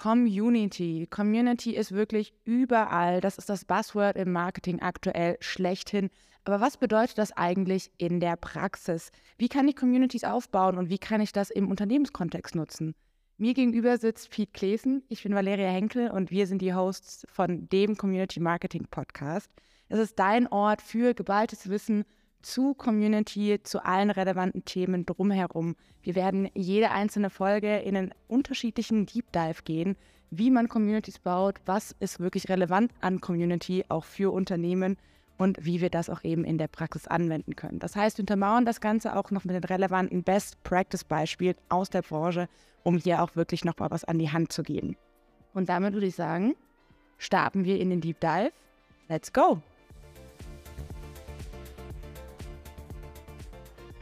Community. Community ist wirklich überall. Das ist das Buzzword im Marketing aktuell schlechthin. Aber was bedeutet das eigentlich in der Praxis? Wie kann ich Communities aufbauen und wie kann ich das im Unternehmenskontext nutzen? Mir gegenüber sitzt Pete Klesen. Ich bin Valeria Henkel und wir sind die Hosts von dem Community Marketing Podcast. Es ist dein Ort für geballtes Wissen zu Community, zu allen relevanten Themen drumherum. Wir werden jede einzelne Folge in einen unterschiedlichen Deep Dive gehen, wie man Communities baut, was ist wirklich relevant an Community, auch für Unternehmen und wie wir das auch eben in der Praxis anwenden können. Das heißt, wir untermauern das Ganze auch noch mit den relevanten Best Practice Beispielen aus der Branche, um hier auch wirklich noch mal was an die Hand zu geben. Und damit würde ich sagen, starten wir in den Deep Dive. Let's go!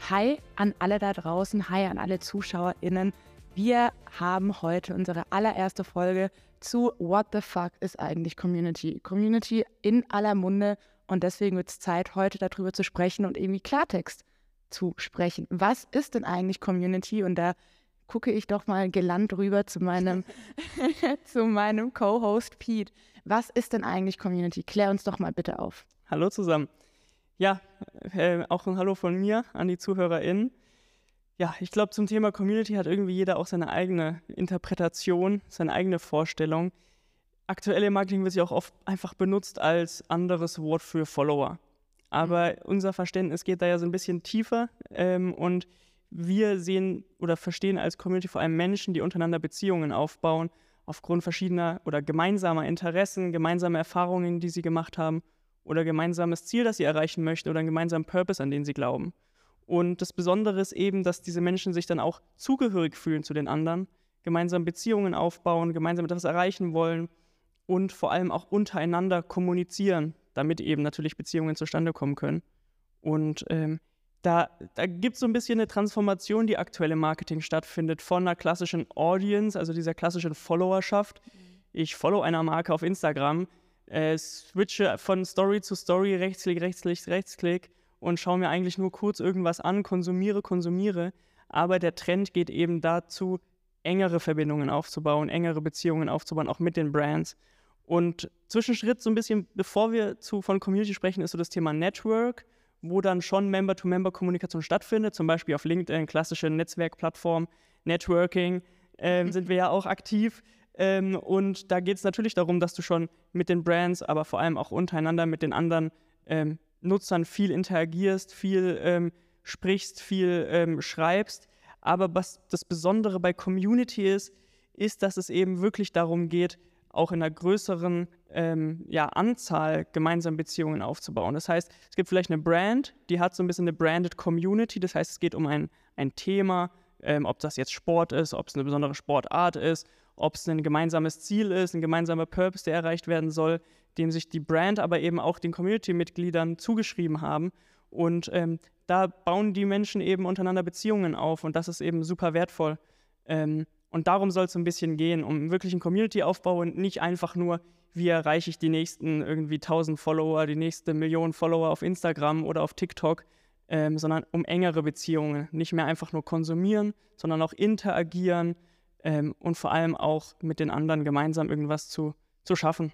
Hi an alle da draußen, hi an alle ZuschauerInnen. Wir haben heute unsere allererste Folge zu What the fuck ist eigentlich Community? Community in aller Munde und deswegen wird es Zeit, heute darüber zu sprechen und irgendwie Klartext zu sprechen. Was ist denn eigentlich Community? Und da gucke ich doch mal gelandt rüber zu meinem, zu meinem Co-Host Pete. Was ist denn eigentlich Community? Klär uns doch mal bitte auf. Hallo zusammen. Ja, äh, auch ein Hallo von mir an die ZuhörerInnen. Ja, ich glaube, zum Thema Community hat irgendwie jeder auch seine eigene Interpretation, seine eigene Vorstellung. Aktuell im Marketing wird sie auch oft einfach benutzt als anderes Wort für Follower. Aber mhm. unser Verständnis geht da ja so ein bisschen tiefer ähm, und wir sehen oder verstehen als Community vor allem Menschen, die untereinander Beziehungen aufbauen, aufgrund verschiedener oder gemeinsamer Interessen, gemeinsamer Erfahrungen, die sie gemacht haben oder gemeinsames Ziel, das sie erreichen möchten oder einen gemeinsamen Purpose, an den sie glauben. Und das Besondere ist eben, dass diese Menschen sich dann auch zugehörig fühlen zu den anderen, gemeinsam Beziehungen aufbauen, gemeinsam etwas erreichen wollen und vor allem auch untereinander kommunizieren, damit eben natürlich Beziehungen zustande kommen können. Und ähm, da, da gibt es so ein bisschen eine Transformation, die aktuell im Marketing stattfindet, von einer klassischen Audience, also dieser klassischen Followerschaft. Mhm. Ich follow einer Marke auf Instagram, äh, switche von Story zu Story, Rechtsklick, Rechtsklick, Rechtsklick und schaue mir eigentlich nur kurz irgendwas an, konsumiere, konsumiere. Aber der Trend geht eben dazu, engere Verbindungen aufzubauen, engere Beziehungen aufzubauen, auch mit den Brands. Und Zwischenschritt, so ein bisschen, bevor wir zu, von Community sprechen, ist so das Thema Network, wo dann schon Member-to-Member-Kommunikation stattfindet, zum Beispiel auf LinkedIn, klassische Netzwerkplattform, Networking, äh, sind wir ja auch aktiv. Ähm, und da geht es natürlich darum, dass du schon mit den Brands, aber vor allem auch untereinander mit den anderen ähm, Nutzern viel interagierst, viel ähm, sprichst, viel ähm, schreibst. Aber was das Besondere bei Community ist, ist, dass es eben wirklich darum geht, auch in einer größeren ähm, ja, Anzahl gemeinsam Beziehungen aufzubauen. Das heißt, es gibt vielleicht eine Brand, die hat so ein bisschen eine branded Community. Das heißt, es geht um ein, ein Thema, ähm, ob das jetzt Sport ist, ob es eine besondere Sportart ist ob es ein gemeinsames Ziel ist, ein gemeinsamer Purpose, der erreicht werden soll, dem sich die Brand, aber eben auch den Community-Mitgliedern zugeschrieben haben. Und ähm, da bauen die Menschen eben untereinander Beziehungen auf und das ist eben super wertvoll. Ähm, und darum soll es ein bisschen gehen, um wirklich einen Community-Aufbau und nicht einfach nur, wie erreiche ich die nächsten irgendwie 1000 Follower, die nächste Million Follower auf Instagram oder auf TikTok, ähm, sondern um engere Beziehungen. Nicht mehr einfach nur konsumieren, sondern auch interagieren, ähm, und vor allem auch mit den anderen gemeinsam irgendwas zu, zu schaffen.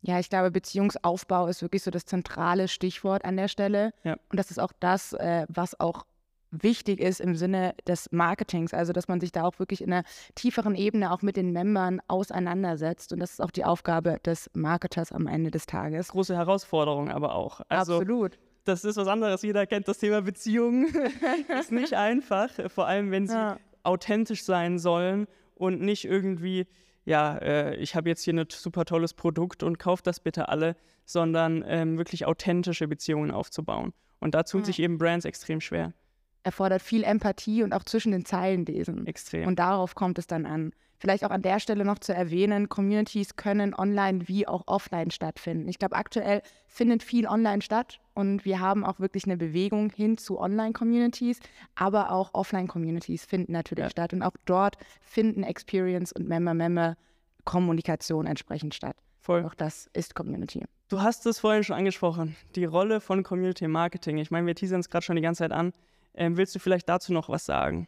Ja, ich glaube, Beziehungsaufbau ist wirklich so das zentrale Stichwort an der Stelle. Ja. Und das ist auch das, äh, was auch wichtig ist im Sinne des Marketings, also dass man sich da auch wirklich in einer tieferen Ebene auch mit den Membern auseinandersetzt. Und das ist auch die Aufgabe des Marketers am Ende des Tages. Große Herausforderung aber auch. Also, Absolut. Das ist was anderes. Jeder kennt das Thema Beziehungen. ist nicht einfach, vor allem wenn sie ja. authentisch sein sollen und nicht irgendwie, ja, äh, ich habe jetzt hier ein super tolles Produkt und kauft das bitte alle, sondern ähm, wirklich authentische Beziehungen aufzubauen. Und da tun ja. sich eben Brands extrem schwer. Erfordert viel Empathie und auch zwischen den Zeilen lesen. Extrem. Und darauf kommt es dann an. Vielleicht auch an der Stelle noch zu erwähnen, Communities können online wie auch offline stattfinden. Ich glaube, aktuell findet viel online statt und wir haben auch wirklich eine Bewegung hin zu Online-Communities, aber auch Offline-Communities finden natürlich ja. statt und auch dort finden Experience und Member-Member-Kommunikation entsprechend statt. Voll. Auch das ist Community. Du hast es vorhin schon angesprochen, die Rolle von Community Marketing. Ich meine, wir teasern es gerade schon die ganze Zeit an. Ähm, willst du vielleicht dazu noch was sagen?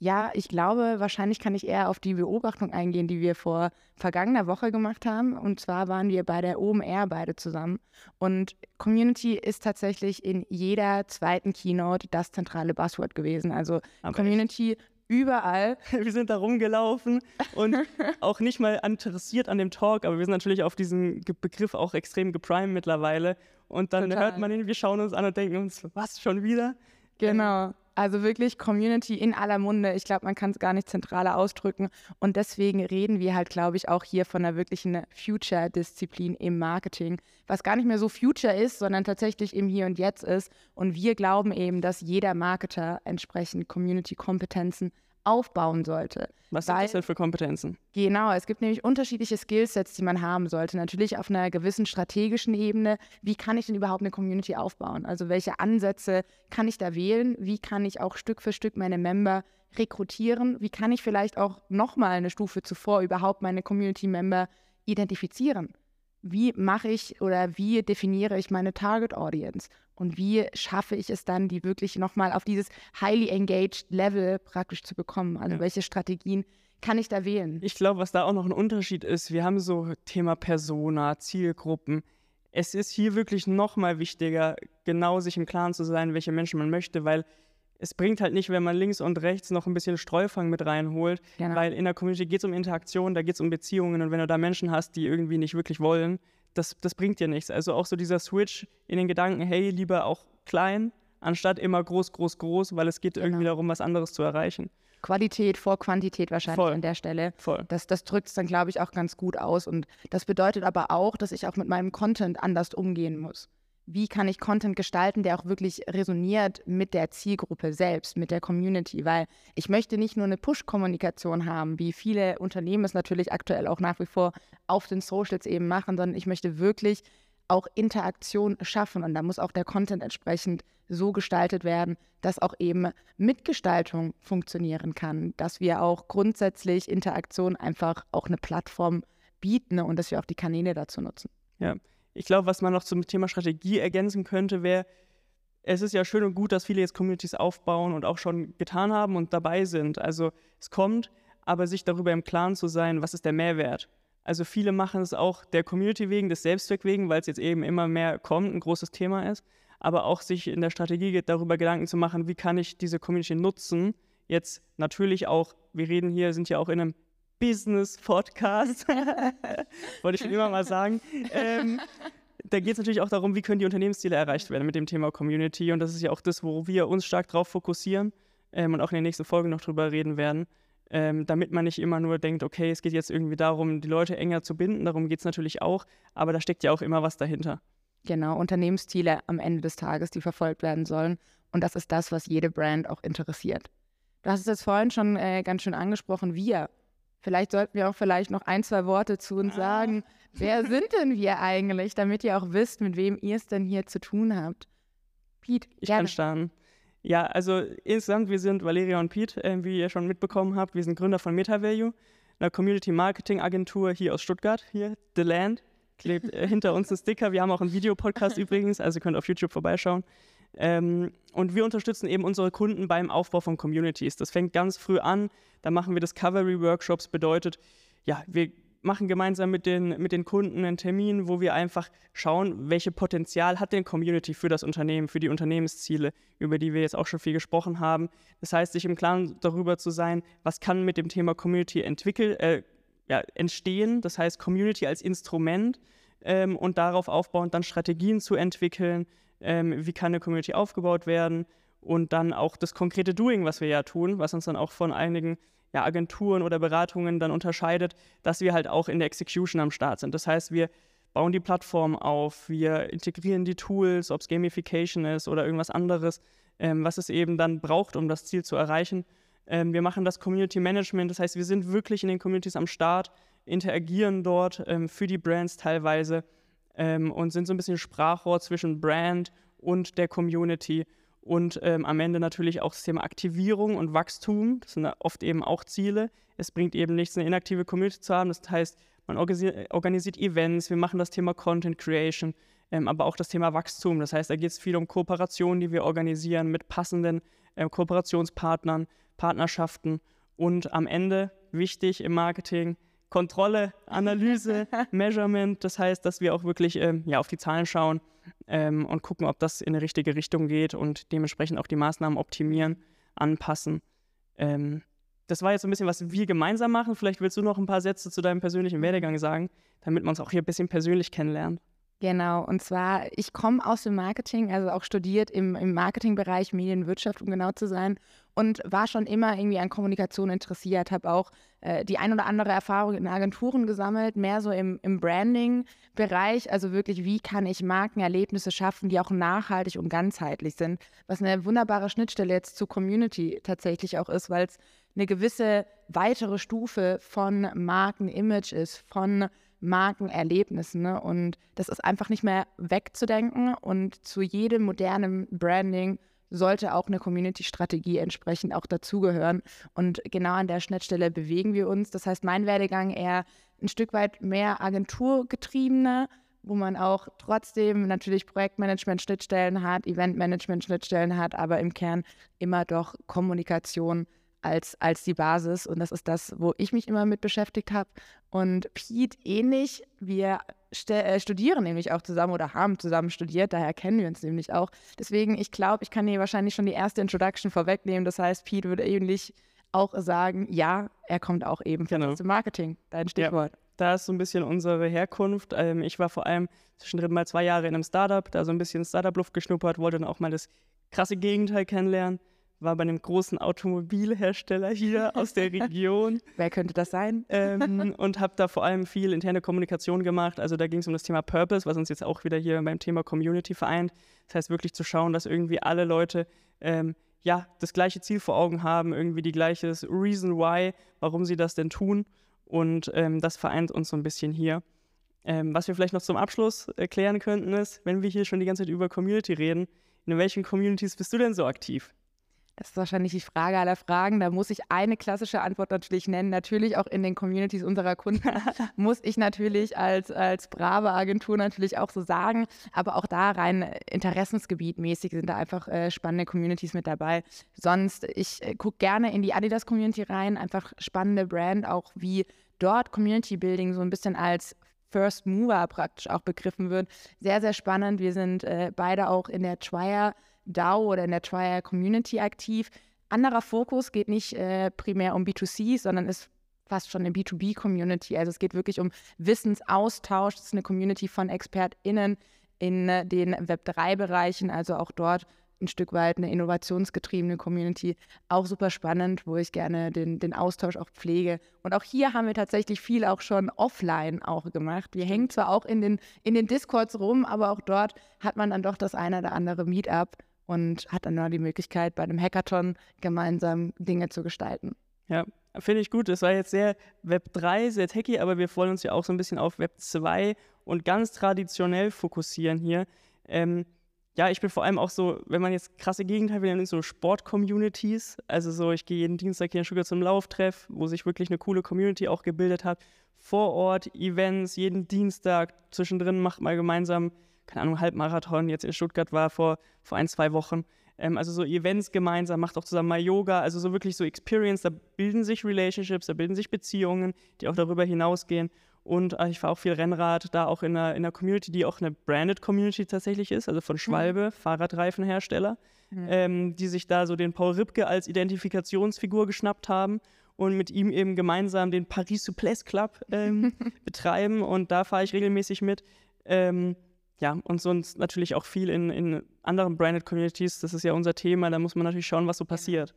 Ja, ich glaube, wahrscheinlich kann ich eher auf die Beobachtung eingehen, die wir vor vergangener Woche gemacht haben. Und zwar waren wir bei der OMR beide zusammen. Und Community ist tatsächlich in jeder zweiten Keynote das zentrale Buzzword gewesen. Also Aber Community echt? überall. Wir sind da rumgelaufen und auch nicht mal interessiert an dem Talk, aber wir sind natürlich auf diesen Begriff auch extrem geprimed mittlerweile. Und dann Total. hört man ihn, wir schauen uns an und denken uns, was schon wieder? Genau. Also wirklich Community in aller Munde. Ich glaube, man kann es gar nicht zentraler ausdrücken. Und deswegen reden wir halt, glaube ich, auch hier von einer wirklichen Future-Disziplin im Marketing, was gar nicht mehr so Future ist, sondern tatsächlich im Hier und Jetzt ist. Und wir glauben eben, dass jeder Marketer entsprechend Community-Kompetenzen aufbauen sollte. Was sind das denn für Kompetenzen? Genau, es gibt nämlich unterschiedliche Skillsets, die man haben sollte. Natürlich auf einer gewissen strategischen Ebene. Wie kann ich denn überhaupt eine Community aufbauen? Also welche Ansätze kann ich da wählen? Wie kann ich auch Stück für Stück meine Member rekrutieren? Wie kann ich vielleicht auch nochmal eine Stufe zuvor überhaupt meine Community-Member identifizieren? Wie mache ich oder wie definiere ich meine Target Audience? Und wie schaffe ich es dann, die wirklich nochmal auf dieses highly engaged Level praktisch zu bekommen? Also ja. welche Strategien kann ich da wählen? Ich glaube, was da auch noch ein Unterschied ist, wir haben so Thema Persona, Zielgruppen. Es ist hier wirklich nochmal wichtiger, genau sich im Klaren zu sein, welche Menschen man möchte, weil es bringt halt nicht, wenn man links und rechts noch ein bisschen Streufang mit reinholt, genau. weil in der Community geht es um Interaktion, da geht es um Beziehungen und wenn du da Menschen hast, die irgendwie nicht wirklich wollen, das, das bringt dir nichts. Also auch so dieser Switch in den Gedanken, hey, lieber auch klein, anstatt immer groß, groß, groß, weil es geht genau. irgendwie darum, was anderes zu erreichen. Qualität vor Quantität wahrscheinlich Voll. an der Stelle. Voll. Das, das drückt es dann, glaube ich, auch ganz gut aus. Und das bedeutet aber auch, dass ich auch mit meinem Content anders umgehen muss wie kann ich Content gestalten, der auch wirklich resoniert mit der Zielgruppe selbst, mit der Community, weil ich möchte nicht nur eine Push-Kommunikation haben, wie viele Unternehmen es natürlich aktuell auch nach wie vor auf den Socials eben machen, sondern ich möchte wirklich auch Interaktion schaffen. Und da muss auch der Content entsprechend so gestaltet werden, dass auch eben Mitgestaltung funktionieren kann, dass wir auch grundsätzlich Interaktion einfach auch eine Plattform bieten und dass wir auch die Kanäle dazu nutzen. Ja, ich glaube, was man noch zum Thema Strategie ergänzen könnte, wäre, es ist ja schön und gut, dass viele jetzt Communities aufbauen und auch schon getan haben und dabei sind. Also es kommt, aber sich darüber im Klaren zu sein, was ist der Mehrwert. Also viele machen es auch der Community wegen, des Selbstzweck wegen, weil es jetzt eben immer mehr kommt, ein großes Thema ist. Aber auch sich in der Strategie darüber Gedanken zu machen, wie kann ich diese Community nutzen. Jetzt natürlich auch, wir reden hier, sind ja auch in einem Business-Podcast. Wollte ich schon immer mal sagen. Ähm, da geht es natürlich auch darum, wie können die Unternehmensziele erreicht werden mit dem Thema Community. Und das ist ja auch das, wo wir uns stark drauf fokussieren ähm, und auch in den nächsten Folgen noch drüber reden werden. Ähm, damit man nicht immer nur denkt, okay, es geht jetzt irgendwie darum, die Leute enger zu binden. Darum geht es natürlich auch. Aber da steckt ja auch immer was dahinter. Genau, Unternehmensziele am Ende des Tages, die verfolgt werden sollen. Und das ist das, was jede Brand auch interessiert. Du hast es jetzt vorhin schon äh, ganz schön angesprochen, wir Vielleicht sollten wir auch vielleicht noch ein, zwei Worte zu uns ah. sagen. Wer sind denn wir eigentlich, damit ihr auch wisst, mit wem ihr es denn hier zu tun habt? Pete, ich gerne. kann starten. Ja, also insgesamt, wir sind Valeria und Pete, äh, wie ihr schon mitbekommen habt. Wir sind Gründer von MetaValue, einer Community Marketing Agentur hier aus Stuttgart, hier, The Land. Klebt äh, hinter uns ein Sticker. Wir haben auch einen Videopodcast übrigens, also könnt auf YouTube vorbeischauen. Ähm, und wir unterstützen eben unsere Kunden beim Aufbau von Communities. Das fängt ganz früh an. Da machen wir Discovery-Workshops. Bedeutet, ja, wir machen gemeinsam mit den, mit den Kunden einen Termin, wo wir einfach schauen, welche Potenzial hat denn Community für das Unternehmen, für die Unternehmensziele, über die wir jetzt auch schon viel gesprochen haben. Das heißt, sich im Klaren darüber zu sein, was kann mit dem Thema Community entwickeln, äh, ja, entstehen. Das heißt, Community als Instrument ähm, und darauf aufbauend dann Strategien zu entwickeln, ähm, wie kann eine Community aufgebaut werden und dann auch das konkrete Doing, was wir ja tun, was uns dann auch von einigen ja, Agenturen oder Beratungen dann unterscheidet, dass wir halt auch in der Execution am Start sind. Das heißt, wir bauen die Plattform auf, wir integrieren die Tools, ob es Gamification ist oder irgendwas anderes, ähm, was es eben dann braucht, um das Ziel zu erreichen. Ähm, wir machen das Community Management, das heißt, wir sind wirklich in den Communities am Start, interagieren dort ähm, für die Brands teilweise ähm, und sind so ein bisschen Sprachrohr zwischen Brand und der Community. Und ähm, am Ende natürlich auch das Thema Aktivierung und Wachstum. Das sind oft eben auch Ziele. Es bringt eben nichts, eine inaktive Community zu haben. Das heißt, man organisiert, Events, wir machen das Thema Content Creation, ähm, aber auch das Thema Wachstum. Das heißt, da geht es viel um Kooperationen, die wir organisieren mit passenden äh, Kooperationspartnern, Partnerschaften und am Ende, wichtig im Marketing, Kontrolle, Analyse, Measurement. Das heißt, dass wir auch wirklich ähm, ja, auf die Zahlen schauen ähm, und gucken, ob das in die richtige Richtung geht und dementsprechend auch die Maßnahmen optimieren, anpassen. Ähm, das war jetzt so ein bisschen, was wir gemeinsam machen. Vielleicht willst du noch ein paar Sätze zu deinem persönlichen Werdegang sagen, damit man uns auch hier ein bisschen persönlich kennenlernt. Genau, und zwar, ich komme aus dem Marketing, also auch studiert im, im Marketingbereich Medienwirtschaft, um genau zu sein, und war schon immer irgendwie an Kommunikation interessiert, habe auch äh, die ein oder andere Erfahrung in Agenturen gesammelt, mehr so im, im Branding-Bereich, also wirklich, wie kann ich Markenerlebnisse schaffen, die auch nachhaltig und ganzheitlich sind, was eine wunderbare Schnittstelle jetzt zur Community tatsächlich auch ist, weil es eine gewisse weitere Stufe von Markenimage ist, von Markenerlebnissen. Ne? Und das ist einfach nicht mehr wegzudenken. Und zu jedem modernen Branding sollte auch eine Community-Strategie entsprechend auch dazugehören. Und genau an der Schnittstelle bewegen wir uns. Das heißt, mein Werdegang eher ein Stück weit mehr agenturgetriebener, wo man auch trotzdem natürlich Projektmanagement-Schnittstellen hat, Eventmanagement-Schnittstellen hat, aber im Kern immer doch Kommunikation als, als die Basis. Und das ist das, wo ich mich immer mit beschäftigt habe. Und Pete ähnlich. Wir äh, studieren nämlich auch zusammen oder haben zusammen studiert, daher kennen wir uns nämlich auch. Deswegen, ich glaube, ich kann hier wahrscheinlich schon die erste Introduction vorwegnehmen. Das heißt, Pete würde ähnlich auch sagen, ja, er kommt auch eben genau. zum Marketing, dein Stichwort. Ja, da ist so ein bisschen unsere Herkunft. Ähm, ich war vor allem zwischendrin mal zwei Jahre in einem Startup, da so ein bisschen Startup-Luft geschnuppert, wollte dann auch mal das krasse Gegenteil kennenlernen war bei einem großen Automobilhersteller hier aus der Region. Wer könnte das sein? Ähm, und habe da vor allem viel interne Kommunikation gemacht. Also da ging es um das Thema Purpose, was uns jetzt auch wieder hier beim Thema Community vereint. Das heißt wirklich zu schauen, dass irgendwie alle Leute ähm, ja das gleiche Ziel vor Augen haben, irgendwie die gleiche Reason why, warum sie das denn tun. Und ähm, das vereint uns so ein bisschen hier. Ähm, was wir vielleicht noch zum Abschluss erklären könnten, ist, wenn wir hier schon die ganze Zeit über Community reden, in welchen Communities bist du denn so aktiv? Das ist wahrscheinlich die Frage aller Fragen. Da muss ich eine klassische Antwort natürlich nennen. Natürlich auch in den Communities unserer Kunden muss ich natürlich als, als brave Agentur natürlich auch so sagen. Aber auch da rein interessensgebietmäßig sind da einfach äh, spannende Communities mit dabei. Sonst, ich äh, gucke gerne in die Adidas-Community rein. Einfach spannende Brand, auch wie dort Community Building so ein bisschen als First Mover praktisch auch begriffen wird. Sehr, sehr spannend. Wir sind äh, beide auch in der Trier DAO oder in der Trier Community aktiv. Anderer Fokus geht nicht äh, primär um B2C, sondern ist fast schon eine B2B-Community. Also es geht wirklich um Wissensaustausch. Es ist eine Community von ExpertInnen in äh, den Web3-Bereichen, also auch dort ein Stück weit eine innovationsgetriebene Community. Auch super spannend, wo ich gerne den, den Austausch auch pflege. Und auch hier haben wir tatsächlich viel auch schon offline auch gemacht. Wir hängen zwar auch in den, in den Discords rum, aber auch dort hat man dann doch das eine oder andere Meetup und hat dann nur die Möglichkeit, bei einem Hackathon gemeinsam Dinge zu gestalten. Ja, finde ich gut. Das war jetzt sehr Web 3, sehr techy, aber wir wollen uns ja auch so ein bisschen auf Web 2 und ganz traditionell fokussieren hier. Ähm, ja, ich bin vor allem auch so, wenn man jetzt krasse Gegenteile will, in so Sport-Communities. Also so, ich gehe jeden Dienstag hier in Stuttgart zum Lauftreff, wo sich wirklich eine coole Community auch gebildet hat. Vor Ort, Events, jeden Dienstag, zwischendrin macht mal gemeinsam keine Ahnung, Halbmarathon jetzt in Stuttgart war vor, vor ein, zwei Wochen. Ähm, also so Events gemeinsam, macht auch zusammen mal Yoga, also so wirklich so Experience, da bilden sich Relationships, da bilden sich Beziehungen, die auch darüber hinausgehen. Und äh, ich fahre auch viel Rennrad, da auch in einer, in einer Community, die auch eine Branded Community tatsächlich ist, also von mhm. Schwalbe, mhm. Fahrradreifenhersteller, mhm. ähm, die sich da so den Paul Ripke als Identifikationsfigur geschnappt haben und mit ihm eben gemeinsam den Paris Souplesse Club ähm, betreiben. Und da fahre ich regelmäßig mit. Ähm, ja, und sonst natürlich auch viel in, in anderen Branded Communities. Das ist ja unser Thema. Da muss man natürlich schauen, was so passiert.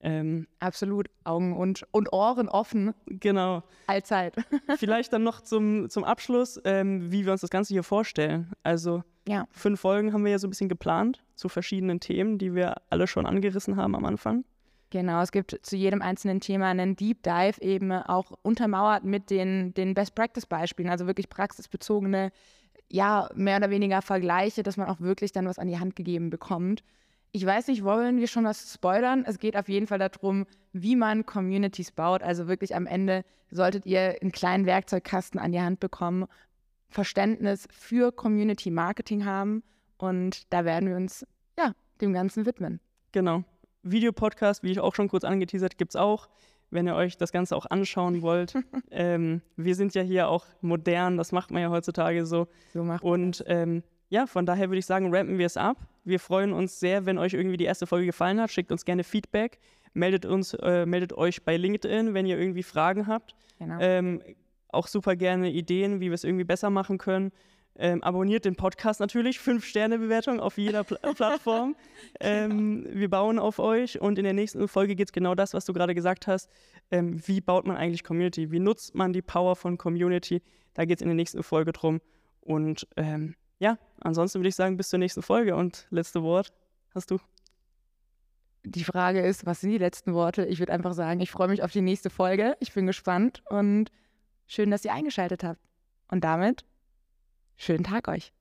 Ähm, Absolut, Augen und, und Ohren offen. Genau. Allzeit. Vielleicht dann noch zum, zum Abschluss, ähm, wie wir uns das Ganze hier vorstellen. Also ja. fünf Folgen haben wir ja so ein bisschen geplant zu verschiedenen Themen, die wir alle schon angerissen haben am Anfang. Genau, es gibt zu jedem einzelnen Thema einen Deep Dive eben auch untermauert mit den, den Best Practice Beispielen, also wirklich praxisbezogene ja, mehr oder weniger Vergleiche, dass man auch wirklich dann was an die Hand gegeben bekommt. Ich weiß nicht, wollen wir schon was spoilern? Es geht auf jeden Fall darum, wie man Communities baut. Also wirklich am Ende solltet ihr einen kleinen Werkzeugkasten an die Hand bekommen, Verständnis für Community Marketing haben und da werden wir uns ja dem Ganzen widmen. Genau Videopodcast, wie ich auch schon kurz angeteasert, gibt es auch, wenn ihr euch das Ganze auch anschauen wollt. ähm, wir sind ja hier auch modern, das macht man ja heutzutage so. So macht Und ähm, ja, von daher würde ich sagen, rampen wir es ab. Wir freuen uns sehr, wenn euch irgendwie die erste Folge gefallen hat. Schickt uns gerne Feedback. Meldet, uns, äh, meldet euch bei LinkedIn, wenn ihr irgendwie Fragen habt. Genau. Ähm, auch super gerne Ideen, wie wir es irgendwie besser machen können. Ähm, abonniert den Podcast natürlich. Fünf Sterne Bewertung auf jeder Pl Plattform. ähm, wir bauen auf euch und in der nächsten Folge geht es genau das, was du gerade gesagt hast. Ähm, wie baut man eigentlich Community? Wie nutzt man die Power von Community? Da geht es in der nächsten Folge drum. Und ähm, ja, ansonsten würde ich sagen, bis zur nächsten Folge und letzte Wort hast du. Die Frage ist, was sind die letzten Worte? Ich würde einfach sagen, ich freue mich auf die nächste Folge. Ich bin gespannt und schön, dass ihr eingeschaltet habt. Und damit, schönen Tag euch.